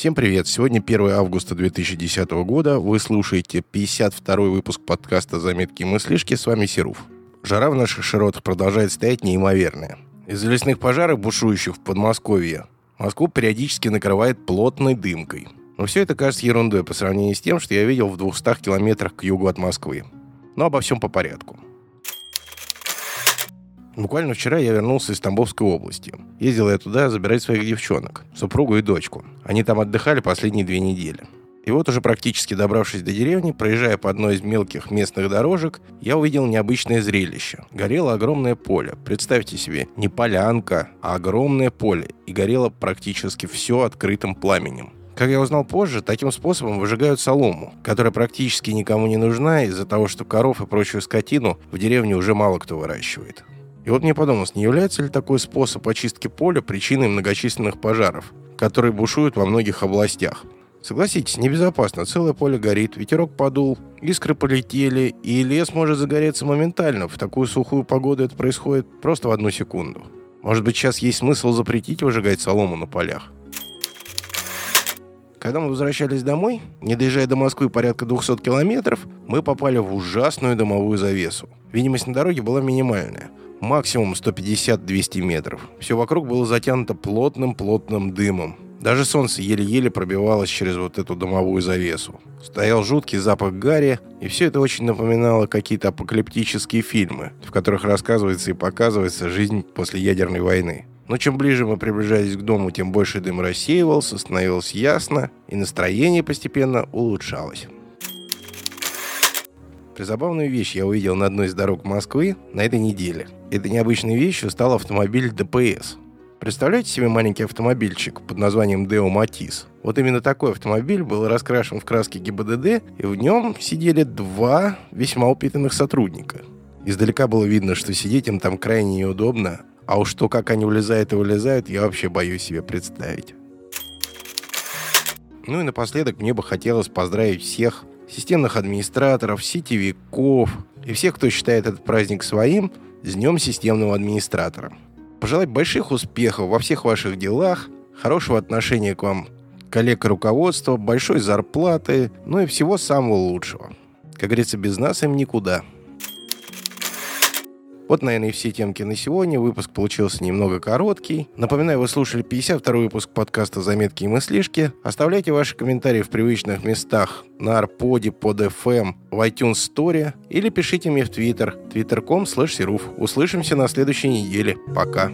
Всем привет! Сегодня 1 августа 2010 года. Вы слушаете 52 выпуск подкаста «Заметки и мыслишки». С вами Серуф. Жара в наших широтах продолжает стоять неимоверная. Из-за лесных пожаров, бушующих в Подмосковье, Москву периодически накрывает плотной дымкой. Но все это кажется ерундой по сравнению с тем, что я видел в 200 километрах к югу от Москвы. Но обо всем по порядку. Буквально вчера я вернулся из Тамбовской области. Ездил я туда забирать своих девчонок, супругу и дочку. Они там отдыхали последние две недели. И вот уже практически добравшись до деревни, проезжая по одной из мелких местных дорожек, я увидел необычное зрелище. Горело огромное поле. Представьте себе, не полянка, а огромное поле. И горело практически все открытым пламенем. Как я узнал позже, таким способом выжигают солому, которая практически никому не нужна из-за того, что коров и прочую скотину в деревне уже мало кто выращивает. И вот мне подумалось, не является ли такой способ очистки поля причиной многочисленных пожаров, которые бушуют во многих областях? Согласитесь, небезопасно. Целое поле горит, ветерок подул, искры полетели, и лес может загореться моментально. В такую сухую погоду это происходит просто в одну секунду. Может быть, сейчас есть смысл запретить выжигать солому на полях? Когда мы возвращались домой, не доезжая до Москвы порядка 200 километров, мы попали в ужасную домовую завесу. Видимость на дороге была минимальная максимум 150-200 метров. Все вокруг было затянуто плотным-плотным дымом. Даже солнце еле-еле пробивалось через вот эту домовую завесу. Стоял жуткий запах гари, и все это очень напоминало какие-то апокалиптические фильмы, в которых рассказывается и показывается жизнь после ядерной войны. Но чем ближе мы приближались к дому, тем больше дым рассеивался, становилось ясно, и настроение постепенно улучшалось. Призабавную вещь я увидел на одной из дорог Москвы на этой неделе. Этой необычной вещью стал автомобиль ДПС. Представляете себе маленький автомобильчик под названием Deo Matiz? Вот именно такой автомобиль был раскрашен в краски ГИБДД, и в нем сидели два весьма упитанных сотрудника. Издалека было видно, что сидеть им там крайне неудобно, а уж то, как они влезают и вылезают, я вообще боюсь себе представить. Ну и напоследок мне бы хотелось поздравить всех системных администраторов, сетевиков и всех, кто считает этот праздник своим, с Днем системного администратора. Пожелать больших успехов во всех ваших делах, хорошего отношения к вам коллег и руководства, большой зарплаты, ну и всего самого лучшего. Как говорится, без нас им никуда. Вот, наверное, и все темки на сегодня. Выпуск получился немного короткий. Напоминаю, вы слушали 52 выпуск подкаста «Заметки и мыслишки». Оставляйте ваши комментарии в привычных местах на Арподе, под FM, в iTunes Store или пишите мне в Twitter, twitter.com slash Услышимся на следующей неделе. Пока.